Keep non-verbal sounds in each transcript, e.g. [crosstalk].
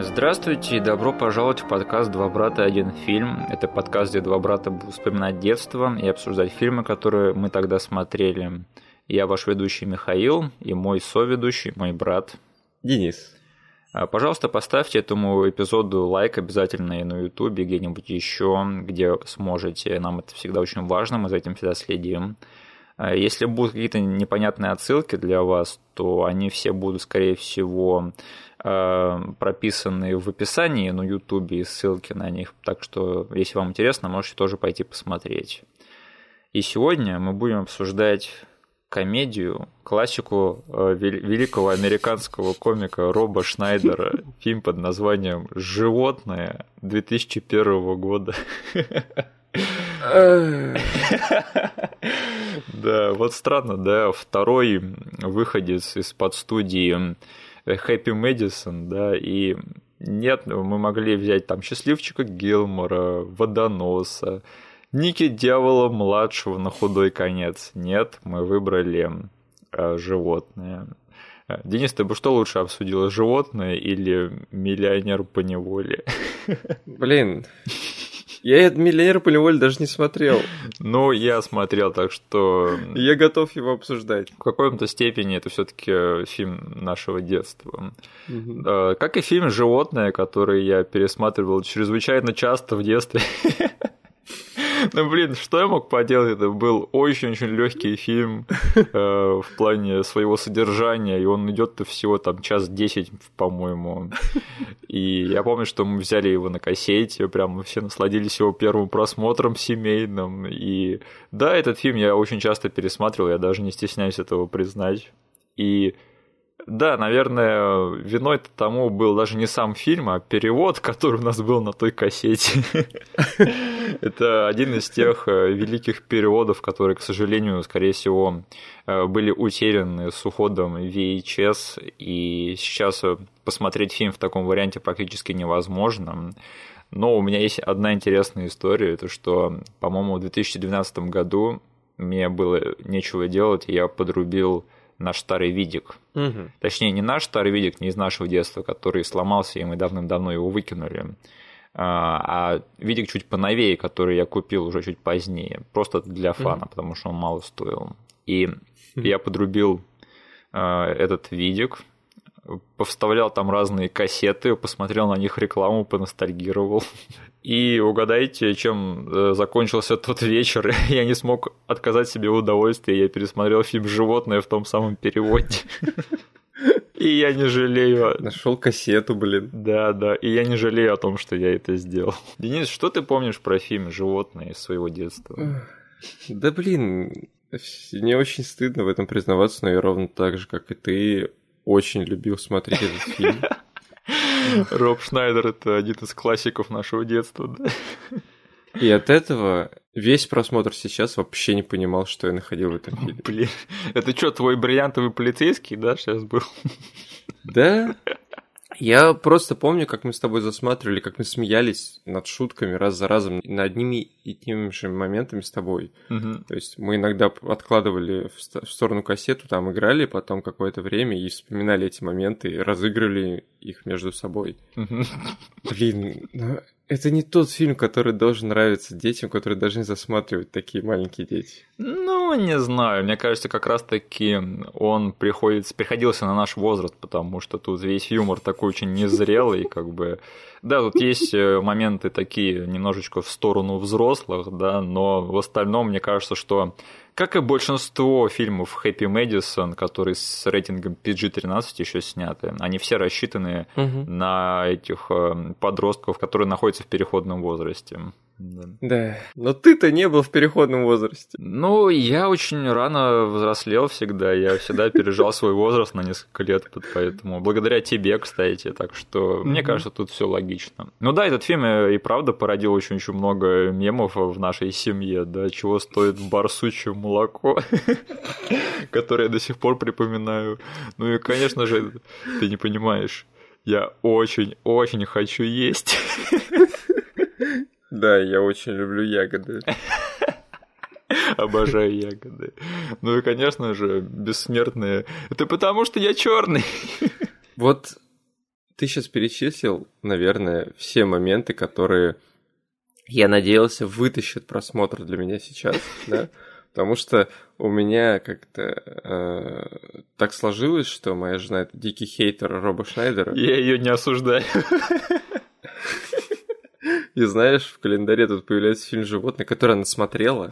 Здравствуйте и добро пожаловать в подкаст «Два брата. Один фильм». Это подкаст, где два брата будут вспоминать детство и обсуждать фильмы, которые мы тогда смотрели. Я ваш ведущий Михаил и мой соведущий, мой брат. Денис. А, Пожалуйста, поставьте этому эпизоду лайк обязательно и на ютубе, где-нибудь еще, где сможете. Нам это всегда очень важно, мы за этим всегда следим. А, Если будут какие-то непонятные отсылки для вас, то они все будут, скорее всего, э, прописаны в описании на ютубе и ссылки на них. Так что, если вам интересно, можете тоже пойти посмотреть. И сегодня мы будем обсуждать комедию, классику э, вел- великого американского комика Роба Шнайдера, [laughs] фильм под названием «Животное» 2001 года. [laughs] [laughs] Да, вот странно, да, второй выходец из-под студии Happy Madison, да, и нет, мы могли взять там Счастливчика Гилмора, Водоноса, Ники Дьявола младшего на худой конец. Нет, мы выбрали э, животное. Э, Денис, ты бы что лучше обсудила, животное или миллионер по неволе? Блин, [laughs] я этот «Миллионер по неволе» даже не смотрел. Ну, я смотрел, так что Я готов его обсуждать. в какой-то степени это все-таки фильм нашего детства. Э, Как и фильм «Животное», который я пересматривал чрезвычайно часто в детстве. [laughs] Ну, блин, что я мог поделать? Это был очень-очень легкий фильм э, в плане своего содержания, и он идет всего там час десять, по-моему. И я помню, что мы взяли его на кассете, прям все насладились его первым просмотром семейным. И да, этот фильм я очень часто пересматривал, я даже не стесняюсь этого признать. И да, наверное, виной тому был даже не сам фильм, а перевод, [laughs] который у нас был на той кассете. [laughs] Это один из тех э, великих переводов, которые, к сожалению, скорее всего, э, были утеряны с уходом VHS, и сейчас э, посмотреть фильм в таком варианте практически невозможно. Но у меня есть одна интересная история, это что, по-моему, в 2012 году мне было нечего делать, и я подрубил наш старый видик. Мгм. Точнее, не наш старый видик, не из нашего детства, который сломался, и мы давным-давно его выкинули, а а видик чуть поновее, который я купил уже чуть позднее, просто для фана, потому что он мало стоил. И я подрубил а, этот видик, повставлял там разные кассеты, посмотрел на них рекламу, поностальгировал. И угадайте, чем э, закончился тот вечер. [laughs] Я не смог отказать себе в удовольствии. Я пересмотрел фильм «Животное» в том самом переводе. [laughs] И я не жалею. Нашел кассету, блин. Да, да, и я не жалею о том, что я это сделал. Денис, что ты помнишь про фильм «Животное» из своего детства? Да блин, мне очень стыдно в этом признаваться, но я ровно так же, как и ты, очень любил смотреть этот фильм. [laughs] Роб Шнайдер – это один из классиков нашего детства, да? И от этого весь просмотр сейчас вообще не понимал, что я находил в этом фильме. Блин, это что, твой бриллиантовый полицейский, да, сейчас был? Да? Я просто помню, как мы с тобой засматривали, как мы смеялись над шутками раз за разом, над одними и теми же моментами с тобой. Мгм. То есть мы иногда откладывали в ст- в сторону кассету, там играли потом какое-то время и вспоминали эти моменты, разыгрывали их между собой. Мгм. Блин, это не тот фильм, который должен нравиться детям, которые должны засматривать такие маленькие дети. Ну, не знаю, мне кажется, как раз-таки он приходится, приходился на наш возраст, потому что тут весь юмор такой очень незрелый, как бы... Да, тут есть э, моменты такие немножечко в сторону взрослых, да, но в остальном мне кажется, что как и большинство фильмов Happy Madison, которые с рейтингом PG-13 еще сняты, они все рассчитаны на этих э, подростков, которые находятся в переходном возрасте. Да. Да. Но ты-то не был в переходном возрасте. Ну, я очень рано взрослел всегда, я всегда опережал свой возраст на несколько лет, поэтому благодаря тебе, кстати, так что мне кажется, тут все логично. Ну да, этот фильм э, и правда породил очень-очень много мемов в нашей семье, да, чего стоит барсучье молоко, [laughs] которое я до сих пор припоминаю. Ну и, конечно же, ты не понимаешь, я очень-очень хочу есть. [laughs] Да, я очень люблю ягоды. [laughs] Обожаю ягоды. Ну и, конечно же, бессмертные. Это потому, что я черный. [laughs] Вот Ты сейчас перечислил, наверное, все моменты, которые я надеялся вытащат просмотр для меня сейчас, [laughs] да? Потому что у меня как-то э, так сложилось, что моя жена это дикий хейтер Роба Шнайдера. Я ее не осуждаю. И знаешь, в календаре тут появляется фильм «Животное», который она смотрела.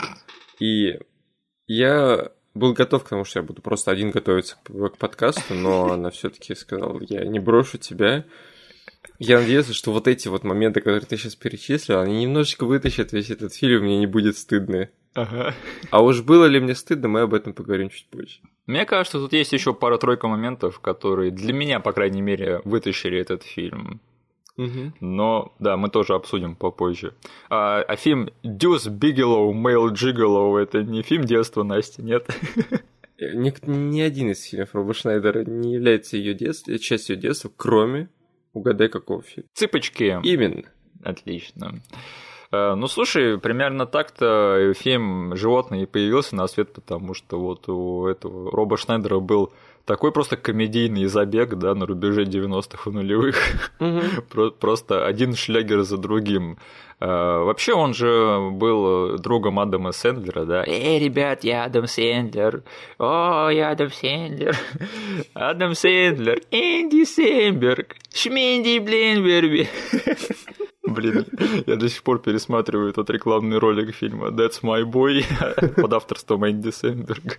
И я был готов к тому, что я буду просто один готовиться к подкасту, но [laughs] она все-таки сказала, я не брошу тебя. Я надеюсь, что вот эти вот моменты, которые ты сейчас перечислил, они немножечко вытащат весь этот фильм, мне не будет стыдно. Ага. А уж было ли мне стыдно, мы об этом поговорим чуть позже. Мне кажется, тут есть еще пара-тройка моментов, которые для меня, по крайней мере, вытащили этот фильм. Угу. Но да, мы тоже обсудим попозже. А, а фильм Дюс Бигелоу, Мейл Джиголоу это не фильм детства Насти, нет? Ни, ни один из фильмов Роба Шнайдера не является ее детств, частью детства, кроме угадай какого фильма. Цыпочки. Именно. Отлично. Ну, слушай, примерно так-то фильм «Животные» появился на свет, потому что вот у этого Роба Шнайдера был такой просто комедийный забег, да, на рубеже 90-х и нулевых. Угу. Просто один шлягер за другим. А, вообще он же был другом Адама Сэндлера, да. Эй, ребят, я Адам Сэндлер. О, я Адам Сэндлер. Адам Сэндлер, Энди Сэмберг, Шменди Бленберби. Блин, я до сих пор пересматриваю этот рекламный ролик фильма That's My Boy [laughs] под авторством Энди Сэмберга.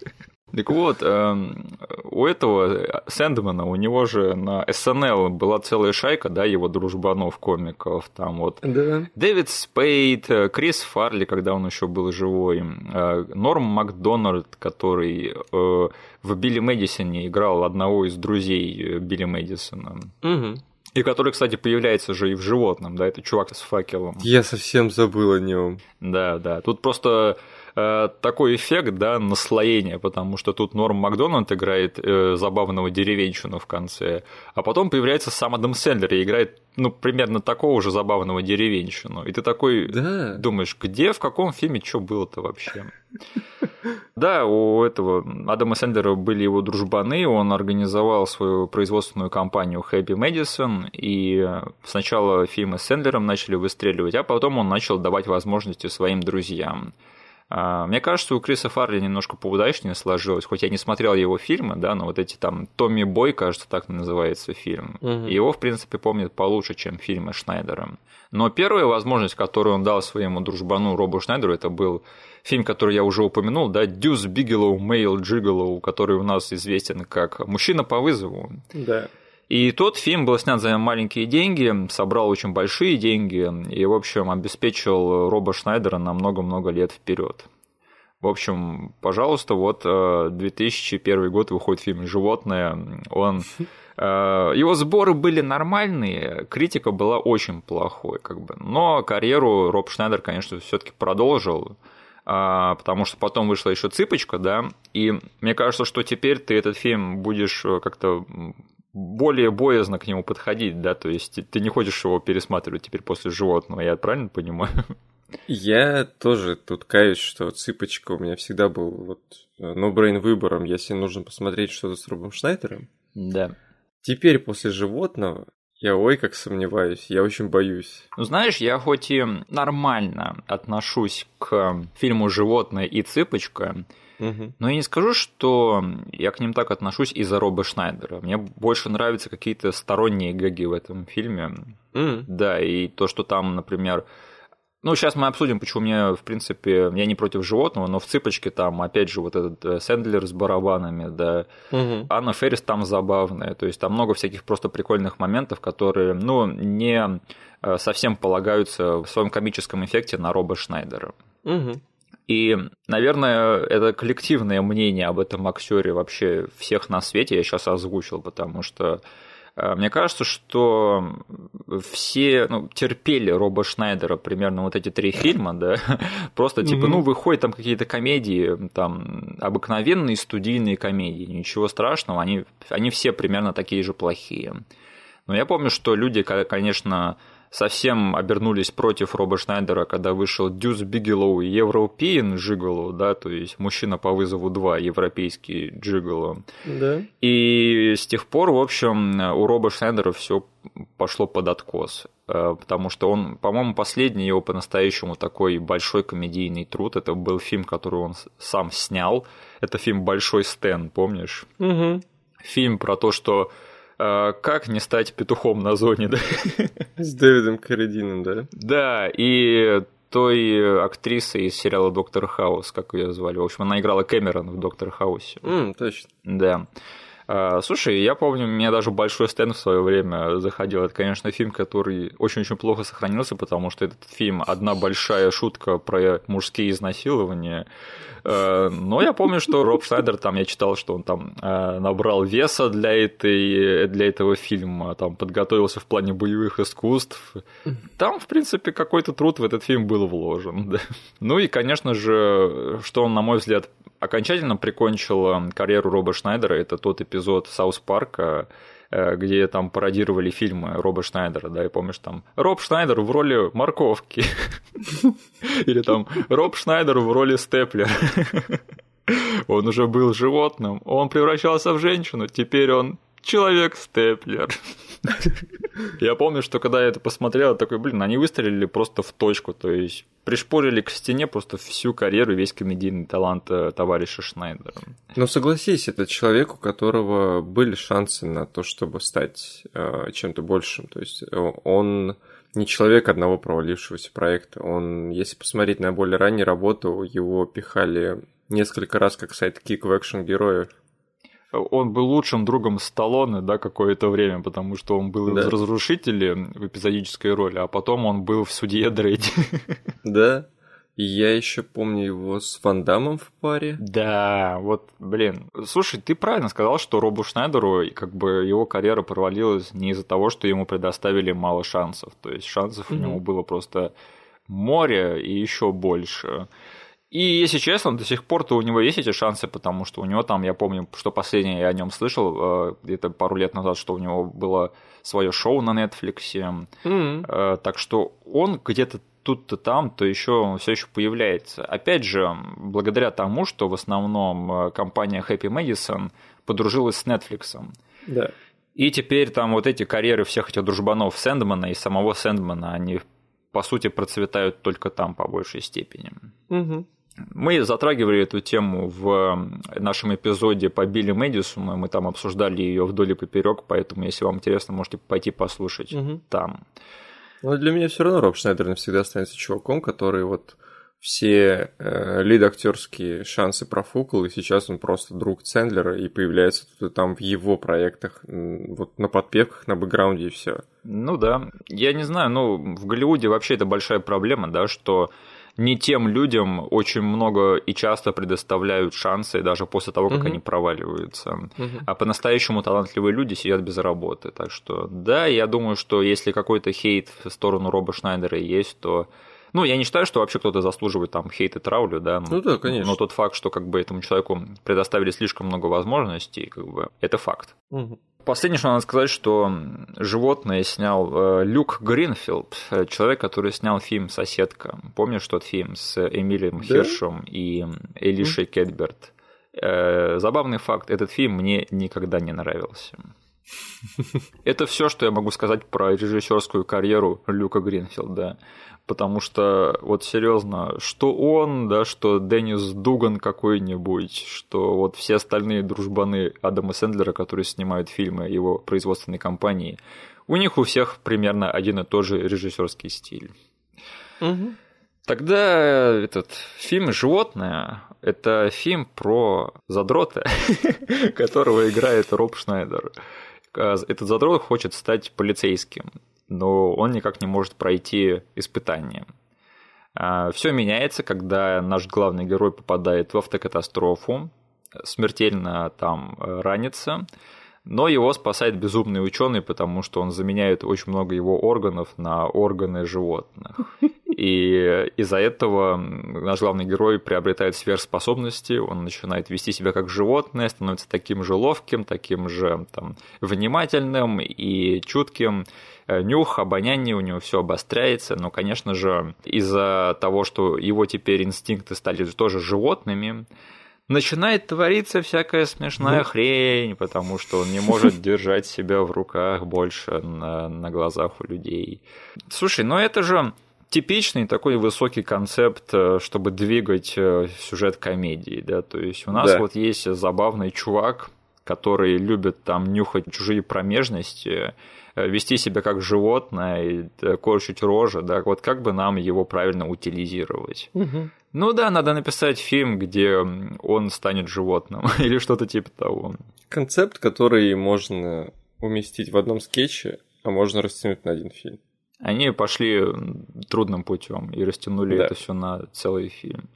Так вот, эм, у этого Сэндмана, у него же на СНЛ была целая шайка, да, его дружбанов, комиков, там вот Да. Дэвид Спейд, э, Крис Фарли, когда он еще был живой, э, Норм Макдональд, который э, в Билли Мэдисоне играл одного из друзей Билли Мэдисона. Угу. И который, кстати, появляется же и в животном, да, это чувак с факелом. Я совсем забыл о нем. Да, да. Тут просто э, такой эффект, да, наслоения, потому что тут Норм Макдональд играет э, забавного деревенщину в конце, а потом появляется сам Адам Сэндлер и играет, ну, примерно такого же забавного деревенщину. И ты такой Да. думаешь, где, в каком фильме, что было-то вообще? [laughs] Да, у этого Адама Сэндлера были его дружбаны, он организовал свою производственную компанию Happy Madison, и сначала фильмы с Сэндлером начали выстреливать, а потом он начал давать возможности своим друзьям. А, Мне кажется, у Криса Фарли немножко поудачнее сложилось, хоть я не смотрел его фильмы, да, но вот эти там Tommy Boy, кажется, так называется фильм. Мгм. Его, в принципе, помнят получше, чем фильмы Шнайдера. Но первая возможность, которую он дал своему дружбану Робу Шнайдеру, это был фильм, который я уже упомянул, да, Deuce Bigalow, Male Gigolo, который у нас известен как «Мужчина по вызову». Да. И тот фильм был снят за маленькие деньги, собрал очень большие деньги и, в общем, обеспечил Роба Шнайдера на много-много лет вперед. В общем, пожалуйста, вот э, 2001 год выходит фильм «Животное». Он э, его сборы были нормальные, критика была очень плохой, как бы. Но карьеру Роб Шнайдер, конечно, все-таки продолжил, а, потому что потом вышла еще цыпочка, да. И мне кажется, что теперь ты этот фильм будешь э, как-то более боязно к нему подходить, да, то есть ты не хочешь его пересматривать теперь после животного, я правильно понимаю? Я тоже тут каюсь, что цыпочка у меня всегда был вот no-brain выбором, если нужно посмотреть что-то с Робом Шнайдером. Да. Теперь после животного я ой как сомневаюсь, я очень боюсь. Ну, знаешь, я хоть и нормально отношусь к фильму «Животное» и «Цыпочка», Но я не скажу, что я к ним так отношусь из-за Роба Шнайдера. Мне больше нравятся какие-то сторонние гэги в этом фильме. М. Да, и то, что там, например... Ну, сейчас мы обсудим, почему мне, в принципе, я не против животного, но в «Цыпочке» там, опять же, вот этот э, Сэндлер с барабанами, да, Мгм. Анна Феррис там забавная, то есть там много всяких просто прикольных моментов, которые, ну, не э, совсем полагаются в своем комическом эффекте на Роба Шнайдера. Мгм. И, наверное, это коллективное мнение об этом актере вообще всех на свете я сейчас озвучил, потому что э, мне кажется, что все ну, терпели Роба Шнайдера примерно вот эти три фильма, да, [laughs] просто типа, Мгм. ну, выходят там какие-то комедии, там, обыкновенные студийные комедии, ничего страшного, они, они все примерно такие же плохие. Но я помню, что люди, ко- конечно, совсем обернулись против Роба Шнайдера, когда вышел Дюс Бигелоу и Европеен Джиголо, да, то есть мужчина по вызову 2, европейский Джиголо. Да. И с тех пор, в общем, у Роба Шнайдера все пошло под откос. Э, потому что он, по-моему, последний его по-настоящему такой большой комедийный труд. Это был фильм, который он сам снял. Это фильм «Большой Стэн», помнишь? Угу. Фильм про то, что как не стать петухом на зоне, да? С Дэвидом Карадином, да? Да, и той актрисы из сериала «Доктор Хаус», как ее звали. В общем, она играла Кэмерон в «Доктор Хаусе». Mm, точно. Да. А, слушай, я помню, у меня даже большой стенд в свое время заходил. Это, конечно, фильм, который очень-очень плохо сохранился, потому что этот фильм одна большая шутка про мужские изнасилования. А, но я помню, что Роб Шнайдер, там я читал, что он там а, набрал веса для, этой, для этого фильма, там подготовился в плане боевых искусств. Там, в принципе, какой-то труд в этот фильм был вложен. Да. Ну и, конечно же, что он, на мой взгляд, окончательно прикончил карьеру Роба Шнайдера. Это тот эпизод Саус Парка, э, где там пародировали фильмы Роба Шнайдера, да, и помнишь, там Роб Шнайдер в роли морковки. [laughs] Или там Роб Шнайдер в роли степлера. [laughs] Он уже был животным, он превращался в женщину, теперь он человек-степлер. [laughs] Я помню, что когда я это посмотрел, я такой, блин, они выстрелили просто в точку, то есть пришпорили к стене просто всю карьеру, весь комедийный талант э, товарища Шнайдера. Ну, согласись, это человек, у которого были шансы на то, чтобы стать э, чем-то большим. То есть э, он не человек одного провалившегося проекта. Он, если посмотреть на более раннюю работу, его пихали несколько раз как сайт-кик в экшен-героев он был лучшим другом Сталлоне, да, какое-то время, потому что он был да. в разрушителе в эпизодической роли, а потом он был в судье Дрейде. Да. И я еще помню его с Ван Дамом в паре. Да, вот, блин. Слушай, ты правильно сказал, что Робу Шнайдеру, как бы его карьера провалилась не из-за того, что ему предоставили мало шансов. То есть шансов mm-hmm. у него было просто море и еще больше. И, если честно, до сих пор-то у него есть эти шансы, потому что у него там, я помню, что последнее я о нем слышал, э, где-то пару лет назад, что у него было свое шоу на Netflix. Mm-hmm. Так что он где-то тут-то там, то еще все еще появляется. Опять же, благодаря тому, что в основном э, компания Happy Madison подружилась с Netflix. Да. И теперь там вот эти карьеры всех этих дружбанов Сэндмана и самого Сэндмана, они по сути процветают только там по большей степени. Угу. Мы затрагивали эту тему в нашем эпизоде по Билли Мэдисону, мы там обсуждали ее вдоль и поперек, поэтому, если вам интересно, можете пойти послушать угу. там. Но для меня все равно Роб Шнайдер навсегда останется чуваком, который вот все э, лид-актерские шансы профукал, и сейчас он просто друг Цендлера и появляется тут и там в его проектах, вот на подпевках, на бэкграунде и все. Ну да. Я не знаю, ну, в Голливуде вообще это большая проблема, да, что не тем людям очень много и часто предоставляют шансы даже после того, как угу. они проваливаются. Угу. А по-настоящему талантливые люди сидят без работы. Так что, да, я думаю, что если какой-то хейт в сторону Роба Шнайдера есть, то ну, я не считаю, что вообще кто-то заслуживает там хейт и травлю, да. Ну да, конечно. Но тот факт, что как бы этому человеку предоставили слишком много возможностей, как бы, это факт. Угу. Последнее, что надо сказать, что животное снял э, Люк Гринфилд, э, человек, который снял фильм «Соседка». Помнишь тот фильм с Эмилием да? Хершем и Элишей mm. Кетберт? Э, забавный факт, этот фильм мне никогда не нравился. Это все, что я могу сказать про режиссерскую карьеру Люка Гринфилда потому что вот серьезно, что он, да, что Деннис Дуган какой-нибудь, что вот все остальные дружбаны Адама Сэндлера, которые снимают фильмы его производственной компании, у них у всех примерно один и тот же режиссерский стиль. Угу. Тогда этот фильм «Животное» — это фильм про задрота, [laughs] которого играет Роб Шнайдер. Этот задрот хочет стать полицейским но он никак не может пройти испытание. А, Все меняется, когда наш главный герой попадает в автокатастрофу, смертельно там э, ранится, но его спасает безумный ученый, потому что он заменяет очень много его органов на органы животных. [laughs] И из-за этого наш главный герой приобретает сверхспособности, он начинает вести себя как животное, становится таким же ловким, таким же там, внимательным и чутким. Э, нюх, обоняние у него все обостряется, но, конечно же, из-за того, что его теперь инстинкты стали тоже животными, начинает твориться всякая смешная хрень, потому что он не может [laughs] держать себя в руках больше на, на глазах у людей. Слушай, ну это же типичный такой высокий концепт, э, чтобы двигать э, сюжет комедии, да, то есть у нас да. вот есть забавный чувак, который любит там нюхать чужие промежности, э, вести себя как животное и корчить рожи, да, вот как бы нам его правильно утилизировать. Угу. Ну да, надо написать фильм, где он станет животным [laughs] или что-то типа того. Концепт, который можно уместить в одном скетче, а можно растянуть на один фильм. Они пошли трудным путем и растянули да. это все на целый фильм.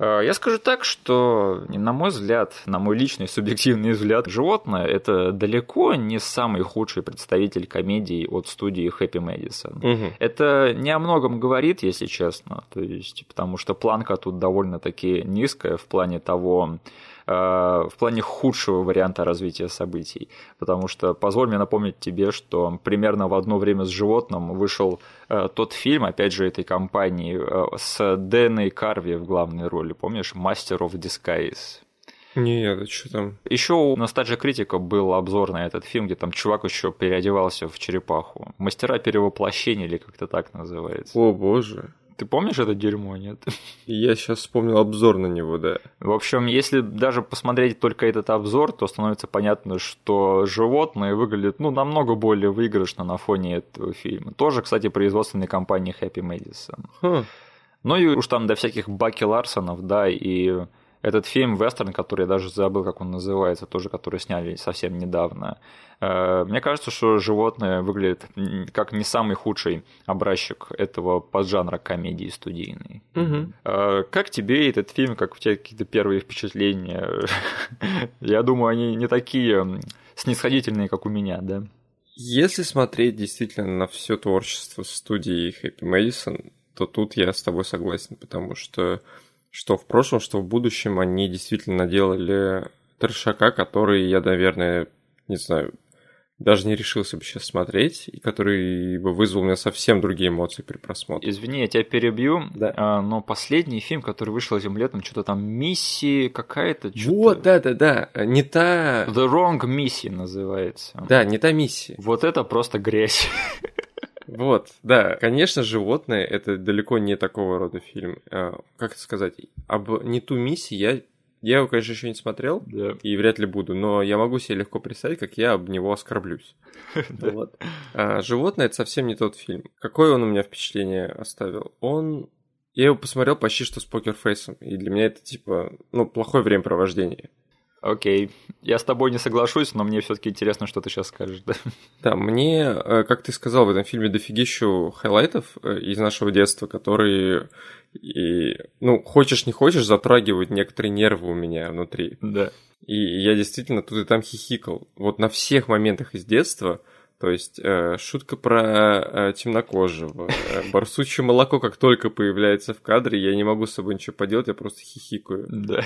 А, я скажу так, что, на мой взгляд, на мой личный субъективный взгляд, животное это далеко не самый худший представитель комедии от студии Happy Madison. Угу. Это не о многом говорит, если честно, то есть, потому что планка тут довольно-таки низкая в плане того, Э, в плане худшего варианта развития событий. Потому что, позволь мне напомнить тебе, что примерно в одно время с животным вышел э, тот фильм, опять же, этой компании, э, с Дэной Карви в главной роли, помнишь, «Master of Disguise». Нет, это что там? Еще у Nostalgia Критика был обзор на этот фильм, где там чувак еще переодевался в черепаху. Мастера перевоплощения или как-то так называется. О боже. Ты помнишь это дерьмо, нет? Я сейчас вспомнил обзор на него, да. В общем, если даже посмотреть только этот обзор, то становится понятно, что животные выглядят ну, намного более выигрышно на фоне этого фильма. Тоже, кстати, производственной компании Happy Madison. Хм. Ну и уж там до всяких Баки Ларсонов, да, и этот фильм вестерн, который я даже забыл, как он называется, тоже который сняли совсем недавно. Э, мне кажется, что животное выглядит как не самый худший образчик этого поджанра комедии студийной. Угу. Как тебе этот фильм, как у тебя какие-то первые впечатления? [laughs] Я думаю, они не такие снисходительные, как у меня, да? Если смотреть действительно на все творчество студии Happy Madison, то тут я с тобой согласен, потому что что в прошлом, что в будущем они действительно делали трешака, который я, наверное, не знаю, даже не решился бы сейчас смотреть, и который бы вызвал у меня совсем другие эмоции при просмотре. Извини, я тебя перебью, да. а, но последний фильм, который вышел этим летом, что-то там миссии какая-то. Вот, да-да-да, не та... The Wrong Missy называется. Да, не та миссия. Вот это просто грязь. [laughs] Вот, да, конечно, животное это далеко не такого рода фильм. А, как это сказать? Об не ту миссии я я его, конечно, еще не смотрел да. и вряд ли буду, но я могу себе легко представить, как я об него оскорблюсь. [laughs] Вот. А, животное это совсем не тот фильм. Какое он у меня впечатление оставил? Он я его посмотрел почти что с покерфейсом, и для меня это типа, ну, плохое времяпровождение. Окей. Я с тобой не соглашусь, но мне все-таки интересно, что ты сейчас скажешь, да? Да, мне, э, как ты сказал, в этом фильме дофигищу хайлайтов э, из нашего детства, которые, и, ну, хочешь не хочешь, затрагивают некоторые нервы у меня внутри. Да. И я действительно тут и там хихикал. Вот на всех моментах из детства, то есть э, шутка про э, темнокожего, э, барсучье молоко, как только появляется в кадре, я не могу с собой ничего поделать, я просто хихикаю. Да.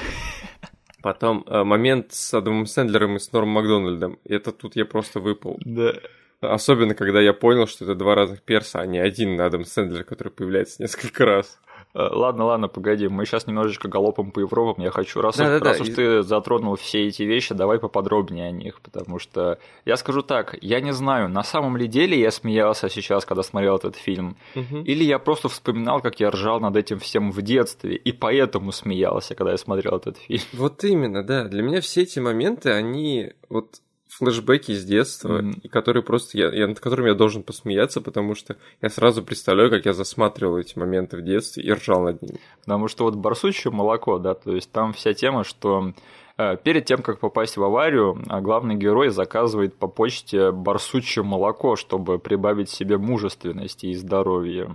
Потом э, момент с Адамом Сэндлером и с Нормом Макдональдом. Это тут я просто выпал. Да. Особенно, когда я понял, что это два разных перса, а не один Адам Сэндлер, который появляется несколько раз. Э, ладно, ладно, погоди, мы сейчас немножечко галопом по Европам. Я хочу, раз, да, уж, да, раз да. уж ты затронул все эти вещи, давай поподробнее о них, потому что я скажу так, я не знаю, на самом ли деле я смеялся сейчас, когда смотрел этот фильм, угу. или я просто вспоминал, как я ржал над этим всем в детстве, и поэтому смеялся, когда я смотрел этот фильм. Вот именно, да. Для меня все эти моменты, они вот флешбеки из детства, mm-hmm. и которые просто я, я, над которыми я должен посмеяться, потому что я сразу представляю, как я засматривал эти моменты в детстве и ржал над ними. Потому что вот барсучье молоко, да, то есть там вся тема, что э, перед тем, как попасть в аварию, а главный герой заказывает по почте барсучье молоко, чтобы прибавить себе мужественности и здоровья.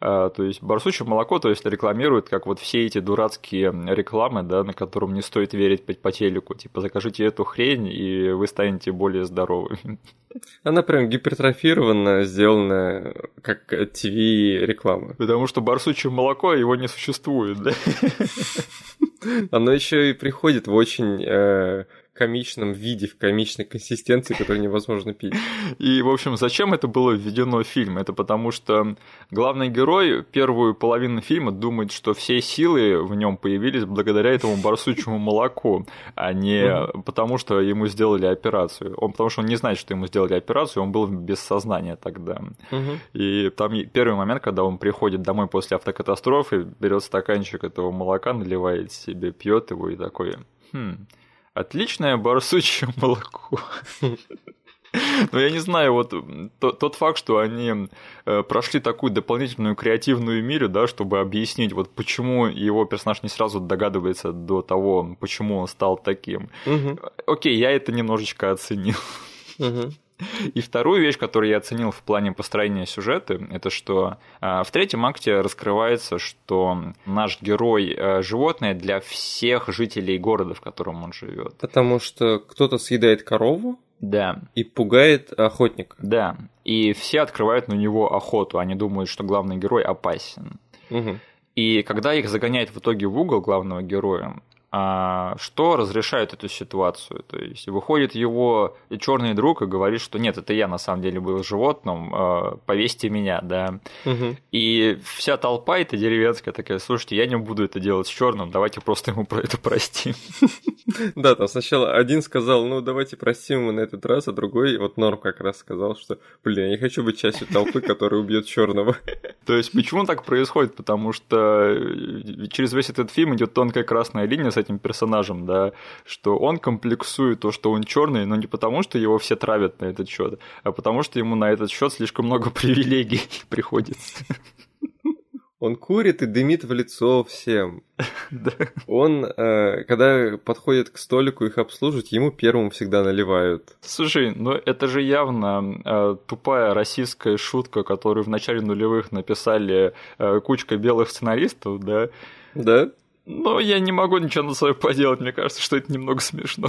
А, то есть барсучье молоко, то есть рекламирует, как вот все эти дурацкие рекламы, да, на которым не стоит верить по, телеку. Типа закажите эту хрень, и вы станете более здоровыми. Она прям гипертрофирована, сделана как ТВ-реклама. Потому что барсучье молоко его не существует, да? Оно еще и приходит в очень э, комичном виде, в комичной консистенции, которую невозможно пить. И, в общем, зачем это было введено в фильм? Это потому что главный герой первую половину фильма думает, что все силы в нем появились благодаря этому барсучьему молоку, а не потому, что ему сделали операцию. Он, потому что он не знает, что ему сделали операцию, он был без сознания тогда. И там первый момент, когда он приходит домой после автокатастрофы, берет стаканчик этого молока, наливает себе, пьет его и такой, хм, Отличное барсучье [laughs] молоко. Но я не знаю, вот тот, тот факт, что они э, прошли такую дополнительную креативную миру, да, чтобы объяснить, вот почему его персонаж не сразу догадывается до того, почему он стал таким. Угу. Окей, я это немножечко оценил. Угу. [laughs] И вторую вещь, которую я оценил в плане построения сюжета, это что а, в третьем акте раскрывается, что наш герой а, животное для всех жителей города, в котором он живет. Потому что кто-то съедает корову, да. И пугает охотник. Да. И все открывают на него охоту. Они думают, что главный герой опасен. Угу. И когда их загоняет в итоге в угол главного героя, а что разрешает эту ситуацию. То есть выходит его черный друг и говорит, что нет, это я на самом деле был животным, а, повесьте меня, да. Угу. И вся толпа эта деревенская такая, слушайте, я не буду это делать с черным, давайте просто ему про это простим. [laughs] Да, там сначала один сказал, ну давайте простим ему на этот раз, а другой, вот Норм как раз сказал, что, блин, я не хочу быть частью толпы, которая убьет черного. [laughs] То есть почему так происходит? Потому что через весь этот фильм идет тонкая красная линия этим персонажем, да, что он комплексует то, что он черный, но не потому, что его все травят на этот счет, а потому что ему на этот счет слишком много [laughs] привилегий приходится. Он курит и дымит в лицо всем. [laughs] Да. Он, э, когда подходит к столику их обслуживать, ему первым всегда наливают. Слушай, ну это же явно э, тупая российская шутка, которую в начале нулевых написали э, кучка белых сценаристов, да? Да. Но я не могу ничего на свое поделать, мне кажется, что это немного смешно.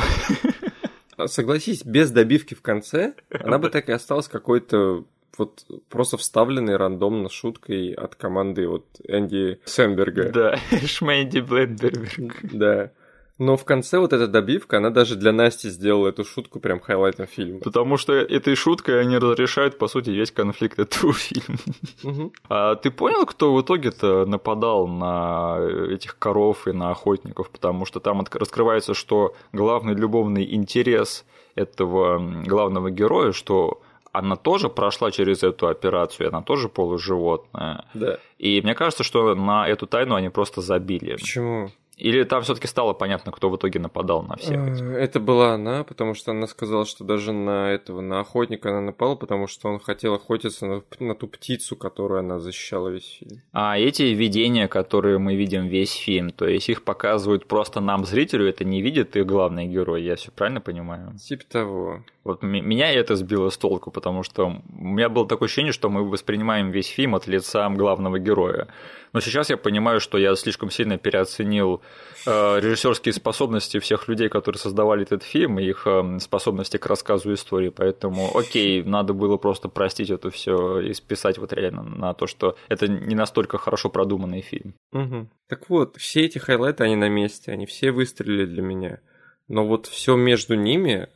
А согласись, без добивки в конце, она бы так и осталась какой-то вот просто вставленной рандомно шуткой от команды вот Энди Сэмберга. Да, [laughs] Шмэнди Блендберг. Да. Но в конце вот эта добивка, она даже для Насти сделала эту шутку прям хайлайтом фильма. Потому что этой шуткой они разрешают, по сути, весь конфликт этого [laughs] фильма. Угу. А ты понял, кто в итоге-то нападал на этих коров и на охотников? Потому что там раскрывается, что главный любовный интерес этого главного героя, что она тоже прошла через эту операцию, она тоже полуживотное. Да. И мне кажется, что на эту тайну они просто забили. Почему? Или там все-таки стало понятно, кто в итоге нападал на всех? Э, это была она, потому что она сказала, что даже на этого, на охотника она напала, потому что он хотел охотиться на, на ту птицу, которую она защищала весь фильм. А эти видения, которые мы видим весь фильм, то есть их показывают просто нам, зрителю, это не видит их главный герой, я все правильно понимаю? Типа того. Вот меня это сбило с толку, потому что у меня было такое ощущение, что мы воспринимаем весь фильм от лица главного героя. Но сейчас я понимаю, что я слишком сильно переоценил э, режиссерские способности всех людей, которые создавали этот фильм, и их э, способности к рассказу истории. Поэтому, окей, надо было просто простить это все и списать вот реально на то, что это не настолько хорошо продуманный фильм. Угу. Так вот, все эти хайлайты, они на месте, они все выстрелили для меня. Но вот все между ними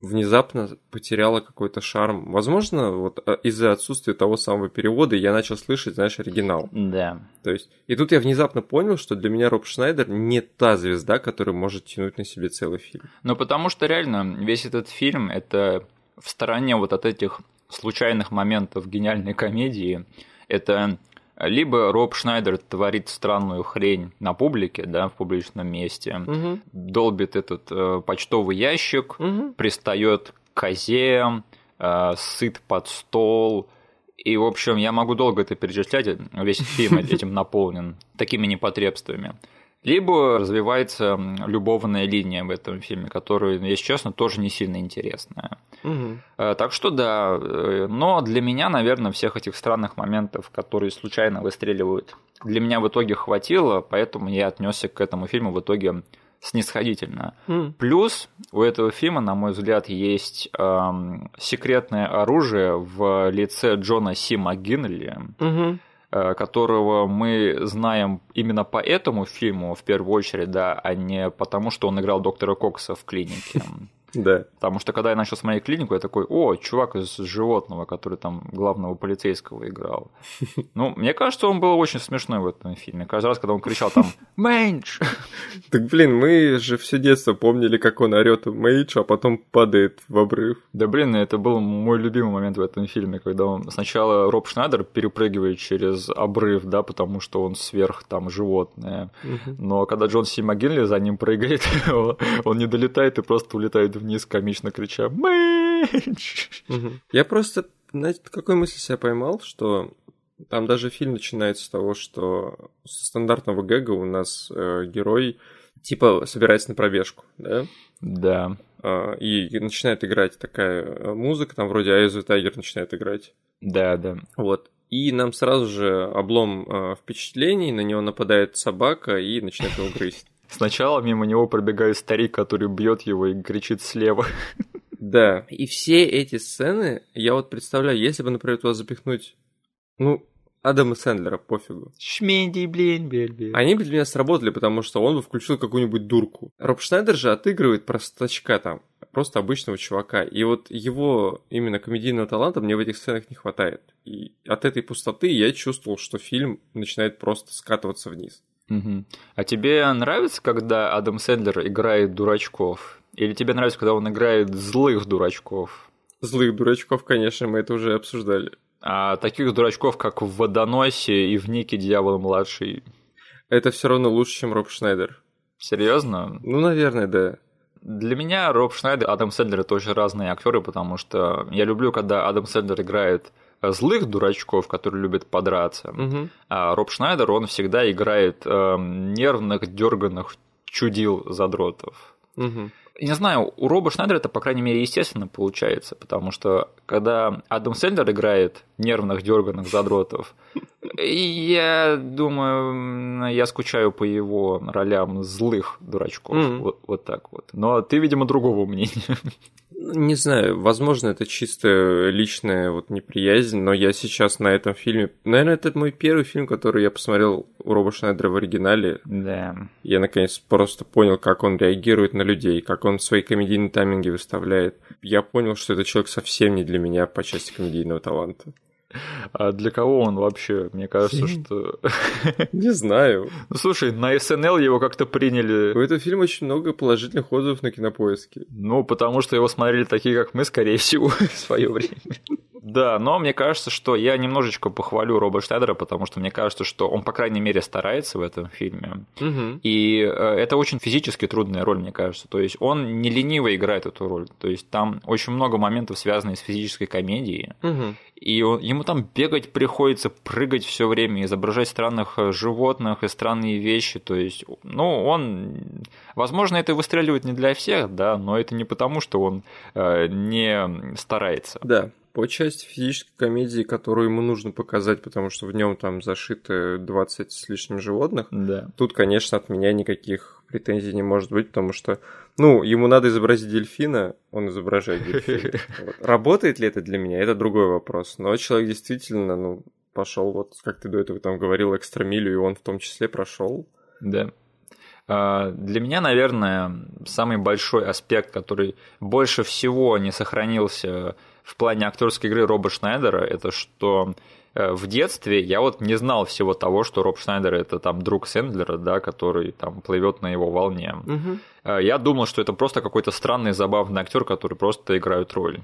внезапно потеряла какой-то шарм. Возможно, вот а, из-за отсутствия того самого перевода я начал слышать, знаешь, оригинал. Да. То есть, и тут я внезапно понял, что для меня Роб Шнайдер не та звезда, которая может тянуть на себе целый фильм. Ну, потому что реально весь этот фильм это в стороне вот от этих случайных моментов гениальной комедии. Это либо Роб Шнайдер творит странную хрень на публике, да, в публичном месте, угу. долбит этот э, почтовый ящик, угу. пристает к козе, э, сыт под стол. И, в общем, я могу долго это перечислять, весь фильм [laughs] этим наполнен такими непотребствами. Либо развивается любовная линия в этом фильме, которая, если честно, тоже не сильно интересная. Угу. Так что да, э, но для меня, наверное, всех этих странных моментов, которые случайно выстреливают, для меня в итоге хватило, поэтому я отнесся к этому фильму в итоге снисходительно. Mm. Плюс у этого фильма, на мой взгляд, есть эм, секретное оружие в лице Джона Си МcГинлли. Mm-hmm которого мы знаем именно по этому фильму в первую очередь, да, а не потому, что он играл доктора Кокса в клинике. Да. Потому что когда я начал смотреть клинику, я такой, о, чувак из животного, который там главного полицейского играл. [laughs] Ну, мне кажется, он был очень смешной в этом фильме. Каждый раз, когда он кричал там [laughs] «Мэйдж!» [laughs] Так, блин, мы же все детство помнили, как он орет «Мэйдж», а потом падает в обрыв. Да, блин, это был мой любимый момент в этом фильме, когда он сначала Роб Шнайдер перепрыгивает через обрыв, да, потому что он сверх там животное. Но когда Джон Си МcГинли за ним прыгает, он не долетает и просто улетает вниз, комично крича «Мэтч!». Я просто, знаете, какой мысль себя поймал, что там даже фильм начинается с того, что со стандартного гэга у нас э, герой типа собирается на пробежку, да? Да. А, и начинает играть такая э, музыка, там вроде of Tiger начинает играть. Да, да. Вот. И нам сразу же облом э, впечатлений, на него нападает собака и начинает его грызть. Сначала мимо него пробегает старик, который бьет его и кричит слева. Да, и все эти сцены, я вот представляю, если бы, например, туда запихнуть, ну, Адама Сэндлера, пофигу. Шменди, блин, блин, Они бы для меня сработали, потому что он бы включил какую-нибудь дурку. Роб Шнайдер же отыгрывает простачка там, просто обычного чувака. И вот его именно комедийного таланта мне в этих сценах не хватает. И от этой пустоты я чувствовал, что фильм начинает просто скатываться вниз. Угу. А тебе нравится, когда Адам Сэндлер играет дурачков? Или тебе нравится, когда он играет злых дурачков? Злых дурачков, конечно, мы это уже обсуждали. А таких дурачков, как в Водоносе и в Нике Дьявол-младший? Это все равно лучше, чем Роб Шнайдер. Серьезно? Ну, наверное, да. Для меня Роб Шнайдер и Адам Сэндлер это очень разные актеры, потому что я люблю, когда Адам Сэндлер играет злых дурачков, которые любят подраться. Угу. А Роб Шнайдер, он всегда играет э, нервных, дерганных чудил задротов. Угу. Не знаю, у Роба Шнайдера это, по крайней мере, естественно получается, потому что когда Адам Сэндлер играет нервных, дерганных задротов, я думаю, я скучаю по его ролям злых дурачков. Mm-hmm. Вот, вот так вот. Но ты, видимо, другого мнения. Не знаю, возможно, это чисто личная вот неприязнь, но я сейчас на этом фильме... Наверное, это мой первый фильм, который я посмотрел у Роба Шнайдера в оригинале. Да. Я, наконец, просто понял, как он реагирует на людей, как он свои комедийные тайминги выставляет. Я понял, что этот человек совсем не для меня по части комедийного таланта. А для кого он вообще? Мне кажется, что... [laughs] Не знаю. Ну, слушай, на SNL его как-то приняли... У этого фильма очень много положительных отзывов на кинопоиске. Ну, потому что его смотрели такие, как мы, скорее всего, [laughs] в свое время. Да, но мне кажется, что я немножечко похвалю Роба Штайдера, потому что мне кажется, что он, по крайней мере, старается в этом фильме. Угу. И э, это очень физически трудная роль, мне кажется. То есть он не лениво играет эту роль. То есть там очень много моментов, связанных с физической комедией. Угу. И он, ему там бегать приходится, прыгать все время, изображать странных э, животных и странные вещи. То есть, ну, он, возможно, это выстреливает не для всех, да, но это не потому, что он э, не старается. Да по части физической комедии, которую ему нужно показать, потому что в нем там зашиты 20 с лишним животных, да. тут, конечно, от меня никаких претензий не может быть, потому что, ну, ему надо изобразить дельфина, он изображает дельфина. [laughs] Работает ли это для меня, это другой вопрос. Но человек действительно, ну, пошел, вот как ты до этого там говорил, экстрамилю, и он в том числе прошел. Да. А, для меня, наверное, самый большой аспект, который больше всего не сохранился в плане актерской игры Роба Шнайдера, это что э, в детстве я вот не знал всего того, что Роб Шнайдер это там друг Сэндлера, да, который там плывет на его волне. Угу. Я думал, что это просто какой-то странный, забавный актер, который просто играет роль.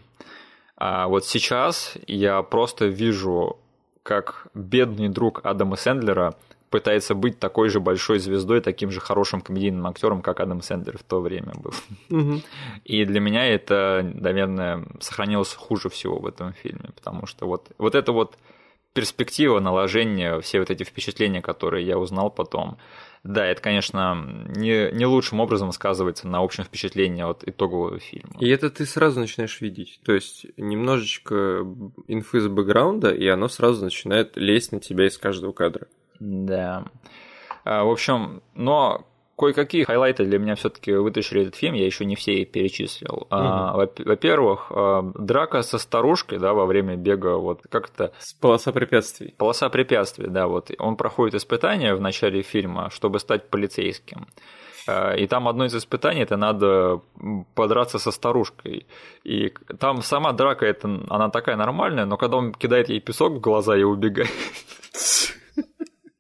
А вот сейчас я просто вижу, как бедный друг Адама Сэндлера пытается быть такой же большой звездой, таким же хорошим комедийным актером, как Адам Сэндлер в то время был. Угу. И для меня это, наверное, сохранилось хуже всего в этом фильме, потому что вот, вот это вот перспектива наложения, все вот эти впечатления, которые я узнал потом, да, это, конечно, не, не лучшим образом сказывается на общем впечатлении от итогового фильма. И это ты сразу начинаешь видеть. То есть немножечко инфы с бэкграунда, и оно сразу начинает лезть на тебя из каждого кадра. Да. А, в общем, но кое-какие хайлайты для меня все-таки вытащили этот фильм, я еще не все перечислил. Угу. А, во-первых, а, драка со старушкой, да, во время бега, вот как то Полоса препятствий. Полоса препятствий, да, вот. Он проходит испытания в начале фильма, чтобы стать полицейским. И там одно из испытаний это надо подраться со старушкой. И там сама драка, это, она такая нормальная, но когда он кидает ей песок в глаза и убегает. [laughs]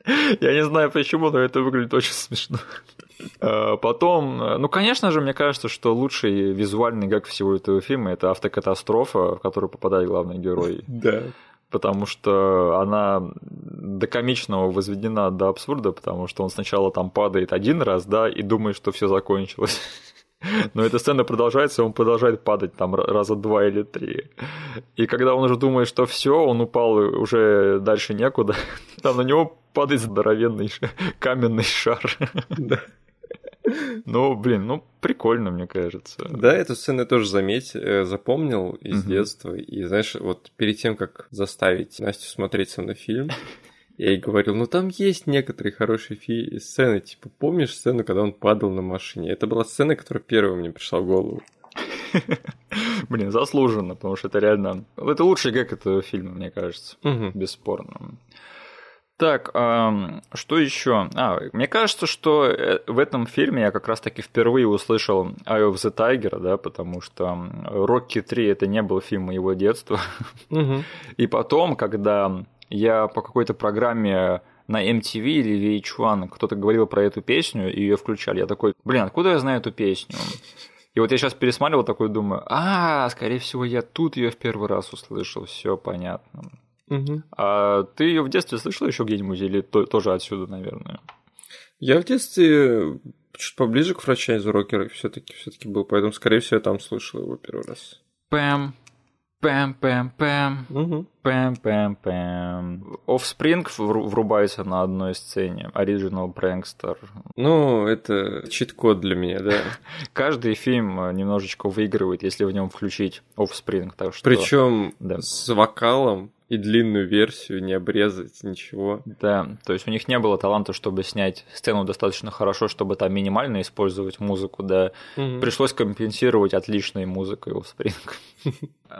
Я не знаю почему, но это выглядит очень смешно. А, потом, ну, конечно же, мне кажется, что лучший визуальный гаг всего этого фильма это автокатастрофа, в которую попадает главный герой. Да. Потому что она до комичного возведена до абсурда, потому что он сначала там падает один раз, да, и думает, что все закончилось. Но эта сцена продолжается, и он продолжает падать там раза два или три. И когда он уже думает, что все, он упал уже дальше некуда, там на него падает здоровенный каменный шар. Да. Ну, блин, ну прикольно, мне кажется. Да, эту сцену я тоже заметь, э, запомнил из угу. детства. И знаешь, вот перед тем, как заставить Настю смотреть со мной фильм, я ей говорил, ну там есть некоторые хорошие фи- сцены. Типа, помнишь сцену, когда он падал на машине? Это была сцена, которая первая мне пришла в голову. [laughs] Блин, заслуженно, потому что это реально... Это лучший гэг этого фильма, мне кажется. Бесспорно. Так, эм, что еще? А, мне кажется, что э, в этом фильме я как раз-таки впервые услышал Eye of the Tiger, да, потому что Рокки 3 это не был фильм моего детства. [laughs] Угу. И потом, когда я по какой-то программе на MTV или VH1 кто-то говорил про эту песню, и ее включали, я такой, блин, откуда я знаю эту песню? И вот я сейчас пересматривал такой, думаю, а, скорее всего, я тут ее в первый раз услышал, все понятно. Угу. А ты ее в детстве слышал еще где-нибудь или то, тоже отсюда, наверное? Я в детстве чуть поближе к франчайзу рокера все-таки все-таки был, поэтому, скорее всего, я там слышал его первый раз. Пэм, пэм, пэм, пэм, угу. пэм, пэм, пэм. Offspring врубается на одной сцене, Original Prankster. Ну, это чит-код для меня, да. [laughs] Каждый фильм немножечко выигрывает, если в нем включить Offspring, так что... Причем да. с вокалом и длинную версию, не обрезать ничего. Да, то есть у них не было таланта, чтобы снять сцену достаточно хорошо, чтобы там минимально использовать музыку, да. Угу. Пришлось компенсировать отличной музыкой Offspring. [laughs]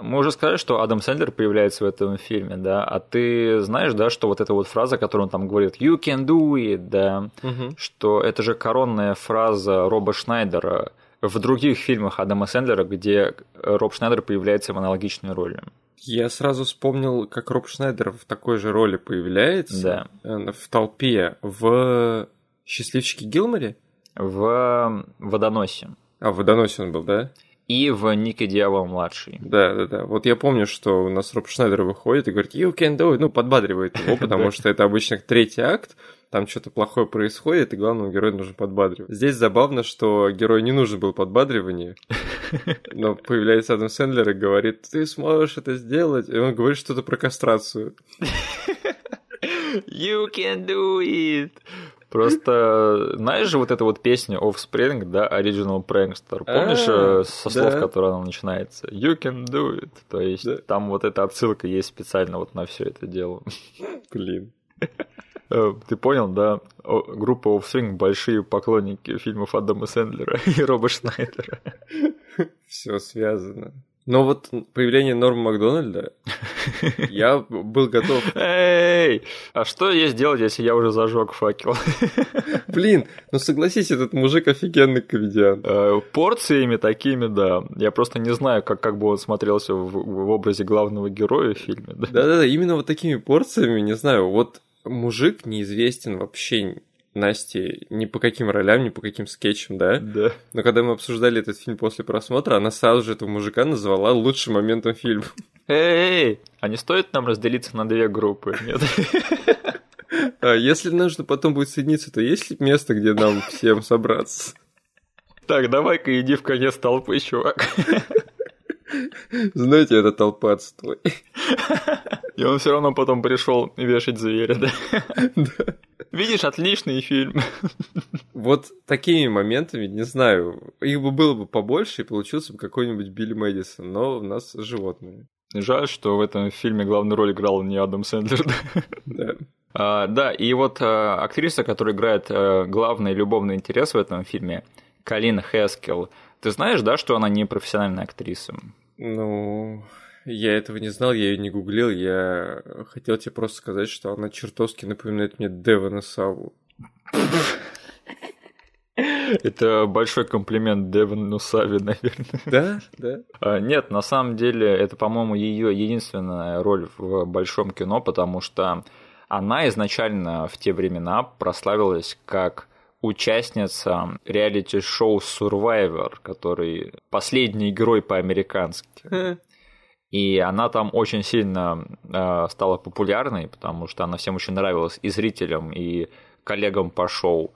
Мы уже сказали, что Адам Сэндлер появляется в этом фильме, да, а ты знаешь, да, что вот эта вот фраза, которую он там говорит, you can do it, да, угу. что это же коронная фраза Роба Шнайдера в других фильмах Адама Сэндлера, где Роб Шнайдер появляется в аналогичной роли. Я сразу вспомнил, как Роб Шнайдер в такой же роли появляется да. Э, в толпе в «Счастливчике Гилморе»? В «Водоносе». А, в «Водоносе» он был, да? И в Нике Дьявол младший. Да, да, да. Вот я помню, что у нас Роб Шнайдер выходит и говорит, you can do it, ну, подбадривает его, [laughs] потому что это обычно третий акт, там что-то плохое происходит, и главному герою нужно подбадривать. Здесь забавно, что герой не нужен был подбадривание, [laughs] но появляется Адам Сэндлер и говорит, ты сможешь это сделать, и он говорит что-то про кастрацию. [laughs] You can do it! Просто знаешь же вот эта вот песня Offspring, да, Original Prankster, помнишь а, э, со слов, которой она начинается? You can do it. То есть там вот эта отсылка есть специально вот на все это дело. Блин. Э, ты понял, да? Группа Offspring большие поклонники фильмов Адама Сэндлера [laughs] и Роба Шнайдера. Все связано. Но вот появление Норма Макдональда, я был готов. Эй, а что есть делать, если я уже зажег факел? Блин, ну согласись, этот мужик офигенный комедиан. Э, порциями такими, да. Я просто не знаю, как, как бы он смотрелся в, в образе главного героя в фильме. Да-да-да, именно вот такими порциями, не знаю, вот мужик неизвестен вообще Насте ни по каким ролям, ни по каким скетчам, да? Да. Но когда мы обсуждали этот фильм после просмотра, она сразу же этого мужика назвала лучшим моментом фильма. Эй, а не стоит нам разделиться на две группы, нет? А если нужно потом будет соединиться, то есть ли место, где нам всем собраться? Так, давай-ка иди в конец толпы, чувак. Знаете, это толпа отстой. И он все равно потом пришел вешать зверя, да? Да. Видишь, отличный фильм. Вот такими моментами, не знаю, их бы было бы побольше, и получился бы какой-нибудь Билли Мэдисон, но у нас животные. Жаль, что в этом фильме главную роль играл не Адам Сэндлер. Да. А, да, и вот а, актриса, которая играет а, главный любовный интерес в этом фильме, Калин Хескел, ты знаешь, да, что она не профессиональная актриса? Ну, я этого не знал, я ее не гуглил, я хотел тебе просто сказать, что она чертовски напоминает мне Девона Саву. Это большой комплимент Девону Сави, наверное. Да, да. А, нет, на самом деле это, по-моему, ее единственная роль в большом кино, потому что она изначально в те времена прославилась как участница реалити-шоу Survivor, который последний герой по-американски. И она там очень сильно э, стала популярной, потому что она всем очень нравилась и зрителям, и коллегам по шоу.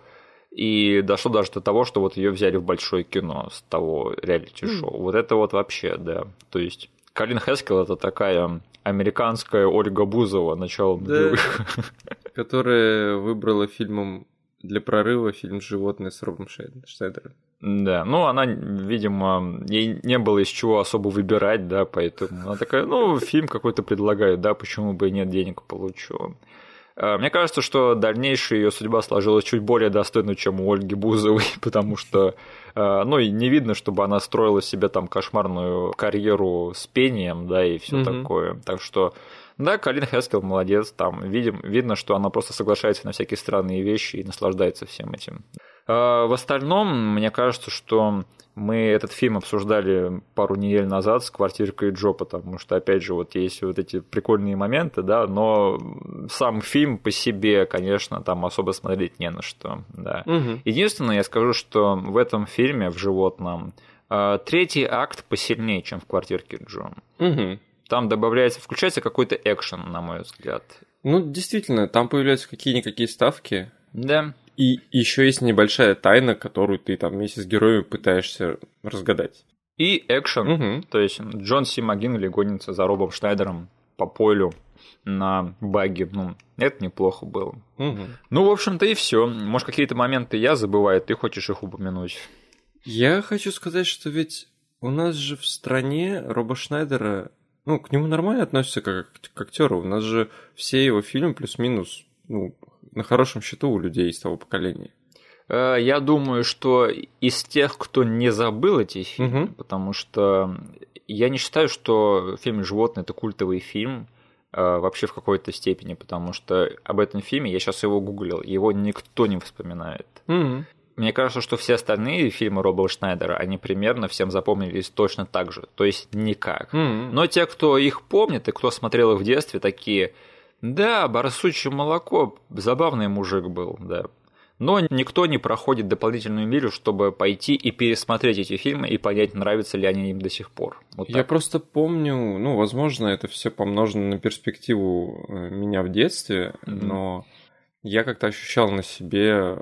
И дошло даже до того, что вот ее взяли в большое кино с того реалити-шоу. Mm. Вот это вот вообще, да. То есть Калин Хескел это такая американская Ольга Бузова начала да. Которая выбрала фильмом для прорыва фильм «Животные» с Робом Шнайдером. Да, ну она, видимо, ей не было из чего особо выбирать, да, поэтому она такая, ну, фильм какой-то предлагают, да, почему бы и нет, денег получу. Э, мне кажется, что дальнейшая ее судьба сложилась чуть более достойно, чем у Ольги Бузовой, [laughs] потому что э, ну, и не видно, чтобы она строила себе там кошмарную карьеру с пением, да, и все mm-hmm. такое. Так что, да, Калин Хескел молодец, там видим, видно, что она просто соглашается на всякие странные вещи и наслаждается всем этим. Э, в остальном, мне кажется, что мы этот фильм обсуждали пару недель назад с квартиркой Джо, потому что, опять же, вот есть вот эти прикольные моменты, да, но сам фильм по себе, конечно, там особо смотреть не на что, да. Угу. Единственное, я скажу, что в этом фильме, в «Животном», э, третий акт посильнее, чем в квартирке Джо. Угу. Там добавляется, включается какой-то экшен, на мой взгляд. Ну, действительно, там появляются какие-никакие ставки. Да. И еще есть небольшая тайна, которую ты там вместе с героем пытаешься разгадать. И экшен. Угу. То есть Джон Си Магинли гонится за Робом Шнайдером по полю на баге. Ну, это неплохо было. Угу. Ну, в общем-то, и все. Может, какие-то моменты я забываю, ты хочешь их упомянуть? Я хочу сказать, что ведь у нас же в стране Роба Шнайдера, ну, к нему нормально относятся как к актеру. У нас же все его фильмы плюс-минус, ну, на хорошем счету у людей из того поколения? Э, я думаю, что из тех, кто не забыл эти фильмы, угу. потому что я не считаю, что фильм «Животные» — это культовый фильм, э, вообще в какой-то степени, потому что об этом фильме, я сейчас его гуглил, его никто не вспоминает. Угу. Мне кажется, что все остальные фильмы Роба Шнайдера, они примерно всем запомнились точно так же, то есть никак. Mm-hmm. Но те, кто их помнит и кто смотрел их в детстве, такие, да, барсучье молоко, забавный мужик был, да. Но никто не проходит дополнительную милю, чтобы пойти и пересмотреть эти фильмы и понять, нравятся ли они им до сих пор. Вот Я просто помню, ну, возможно, это все помножено на перспективу э, меня в детстве, mm-hmm. но я как-то ощущал на себе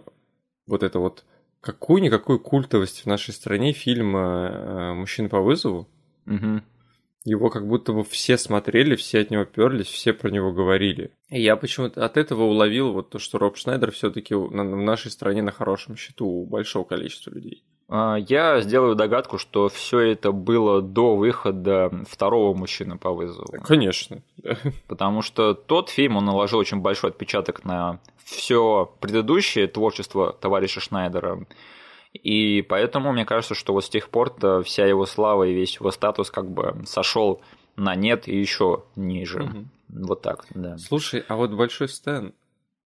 вот это вот какую-никакую культовость в нашей стране фильма э, «Мужчина по вызову». Mm-hmm. Его как будто бы все смотрели, все от него перлись, все про него говорили. И я почему-то от этого уловил вот то, что Роб Шнайдер все-таки в нашей стране на хорошем счету у большого количества людей. А, я сделаю догадку, что все это было до выхода второго мужчины по вызову. Конечно. [laughs] Потому что тот фильм, он наложил очень большой отпечаток на все предыдущее творчество товарища Шнайдера. И поэтому мне кажется, что вот с тех пор вся его слава и весь его статус как бы сошел на нет и еще ниже. Угу. Вот так, да. Слушай, а вот Большой Стэн,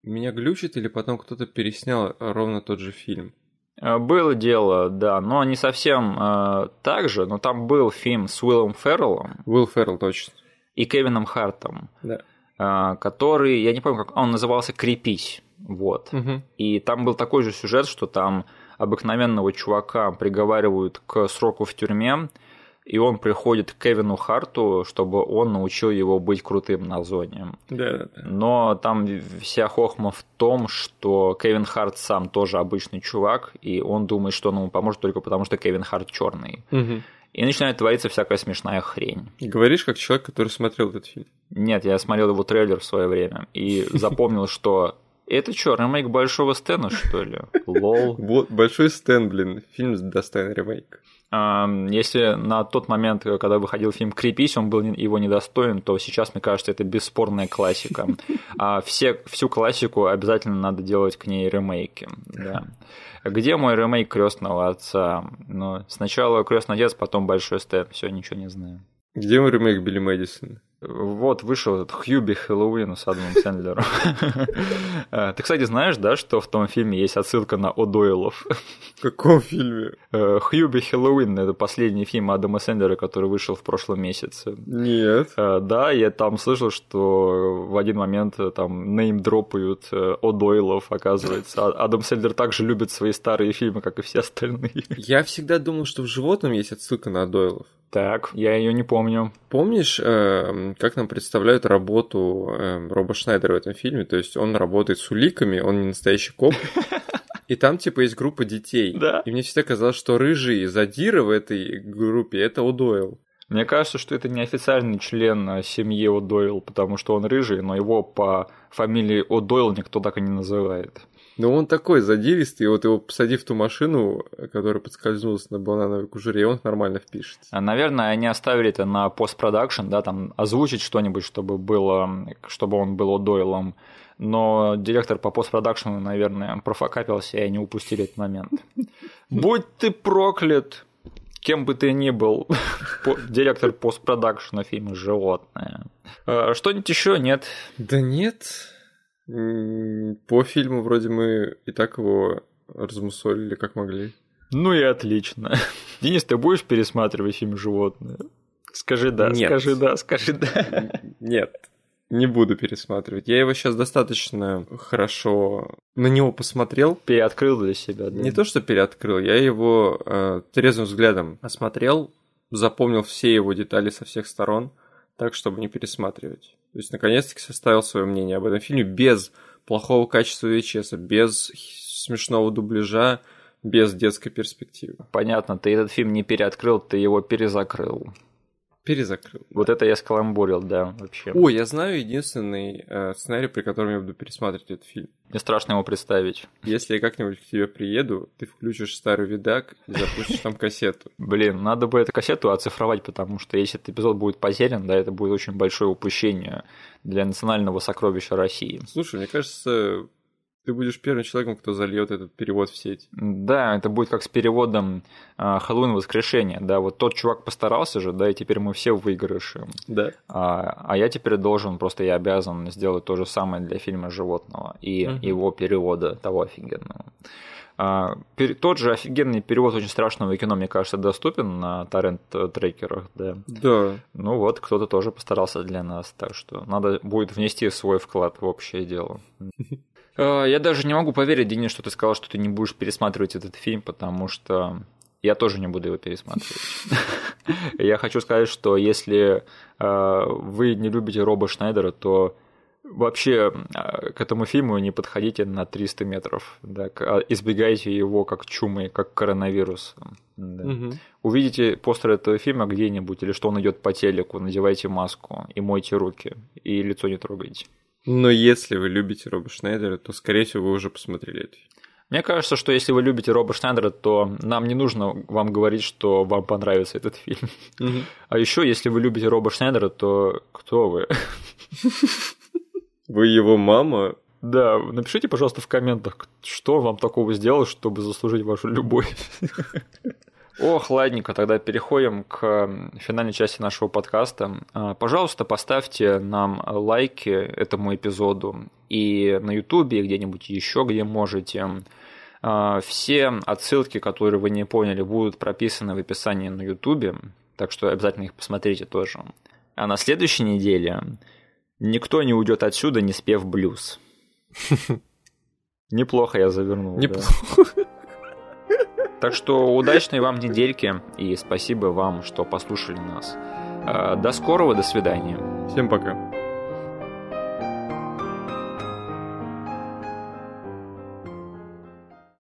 меня глючит или потом кто-то переснял ровно тот же фильм? Э, было дело, да, но не совсем э, так же, но там был фильм с Уиллом Ферреллом. Уилл Феррелл, точно. И Кевином Хартом. Да. Э, который, я не помню, как он назывался «Крепись». Вот. Угу. И там был такой же сюжет, что там обыкновенного чувака приговаривают к сроку в тюрьме, и он приходит к Кевину Харту, чтобы он научил его быть крутым на зоне. Да, да, да. Но там вся хохма в том, что Кевин Харт сам тоже обычный чувак, и он думает, что он ему поможет только потому, что Кевин Харт черный. Угу. И начинает твориться всякая смешная хрень. Говоришь, как человек, который смотрел этот фильм. Нет, я смотрел его трейлер в свое время и запомнил, что Это что, ремейк Большого Стена, что ли? Лол. Вот, Большой Стэн, блин, фильм достоин ремейк. Если на тот момент, когда выходил фильм «Крепись», он был его недостоин, то сейчас, мне кажется, это бесспорная классика. А все, всю классику обязательно надо делать к ней ремейки. Да. Где мой ремейк крестного отца? Ну, сначала крестный отец, потом большой степ. Все, ничего не знаю. Где мой ремейк Билли Мэдисона? Вот вышел этот Хьюби Хэллоуин с Адамом Сэндлером. Э, ты, кстати, знаешь, да, что в том фильме есть отсылка на О'Дойлов? В каком фильме? Э, Хьюби Хэллоуин — это последний фильм Адама Сэндлера, который вышел в прошлом месяце. Нет. Э, да, я там слышал, что в один момент там неймдропают О'Дойлов, оказывается. А Адам Сэндлер также любит свои старые фильмы, как и все остальные. Я всегда думал, что в «Животном» есть отсылка на О'Дойлов. Так, я ее не помню. Помнишь, э, как нам представляют работу э, Роба Шнайдера в этом фильме? То есть он работает с уликами, он не настоящий коп. [laughs] И там, типа, есть группа детей. Да. И мне всегда казалось, что рыжий задира в этой группе — это Удойл. Мне кажется, что это неофициальный член семьи О'Дойл, потому что он рыжий, но его по фамилии О'Дойл никто так и не называет. Ну, он такой задиристый, вот его посадив в ту машину, которая подскользнулась на банановой кожуре, он нормально впишется. А, наверное, они оставили это на постпродакшн, да, там озвучить что-нибудь, чтобы было, чтобы он был Дойлом. Но директор по постпродакшну, наверное, профокапился, и они упустили этот момент. Будь ты проклят, кем бы ты ни был, директор постпродакшна фильма «Животное». А, что-нибудь еще нет? Да нет, по фильму вроде мы и так его размусолили как могли. Ну и отлично. [laughs] Денис, ты будешь пересматривать фильм «Животные»? Скажи да, Нет. скажи да, скажи да. Нет, не буду пересматривать. Я его сейчас достаточно хорошо на него посмотрел. Переоткрыл для себя, да? Не то, что переоткрыл, я его э, трезвым взглядом осмотрел, запомнил все его детали со всех сторон, так, чтобы не пересматривать. То есть, наконец-таки составил свое мнение об этом фильме без плохого качества VHS, без смешного дубляжа, без детской перспективы. Понятно, ты этот фильм не переоткрыл, ты его перезакрыл. Перезакрыл. Вот это я скаламбурил, да, вообще. О, я знаю единственный э, сценарий, при котором я буду пересматривать этот фильм. Мне страшно его представить. Если я как-нибудь к тебе приеду, ты включишь старый видак и запустишь там кассету. [laughs] Блин, надо бы эту кассету оцифровать, потому что если этот эпизод будет потерян, да, это будет очень большое упущение для национального сокровища России. Слушай, мне кажется, ты будешь первым человеком, кто зальет этот перевод в сеть. Да, это будет как с переводом э, Хэллоуин воскрешение. Да, вот тот чувак постарался же, да, и теперь мы все в выигрыше. Да. А, а я теперь должен, просто я обязан сделать то же самое для фильма животного и угу. его перевода того офигенного. А, пер, тот же офигенный перевод очень страшного кино, мне кажется, доступен на торрент-трекерах, да. Да. Ну вот, кто-то тоже постарался для нас, так что надо будет внести свой вклад в общее дело. [laughs] Э, я даже не могу поверить, Денис, что ты сказал, что ты не будешь пересматривать этот фильм, потому что я тоже не буду его пересматривать. [laughs] Я хочу сказать, что если э, вы не любите Роба Шнайдера, то вообще э, к этому фильму не подходите на 300 метров. Да, а избегайте его как чумы, как коронавирус. Да. Угу. Увидите постер этого фильма где-нибудь, или что он идет по телеку, надевайте маску и мойте руки, и лицо не трогайте. Но если вы любите Роба Шнайдера, то, скорее всего, вы уже посмотрели это. Мне кажется, что если вы любите Роба Шнайдера, то нам не нужно вам говорить, что вам понравится этот фильм. Угу. А еще, если вы любите Роба Шнайдера, то кто вы? Вы его мама? Да, напишите, пожалуйста, в комментах, что вам такого сделал, чтобы заслужить вашу любовь. Ох, ладненько, тогда переходим к финальной части нашего подкаста. А, пожалуйста, поставьте нам лайки этому эпизоду и на Ютубе, и где-нибудь еще, где можете. А, все отсылки, которые вы не поняли, будут прописаны в описании на Ютубе, так что обязательно их посмотрите тоже. А на следующей неделе никто не уйдет отсюда, не спев блюз. [laughs] Неплохо я завернул. Неплохо. Так что удачной вам недельки и спасибо вам, что послушали нас. Э, до скорого, до свидания. Всем пока.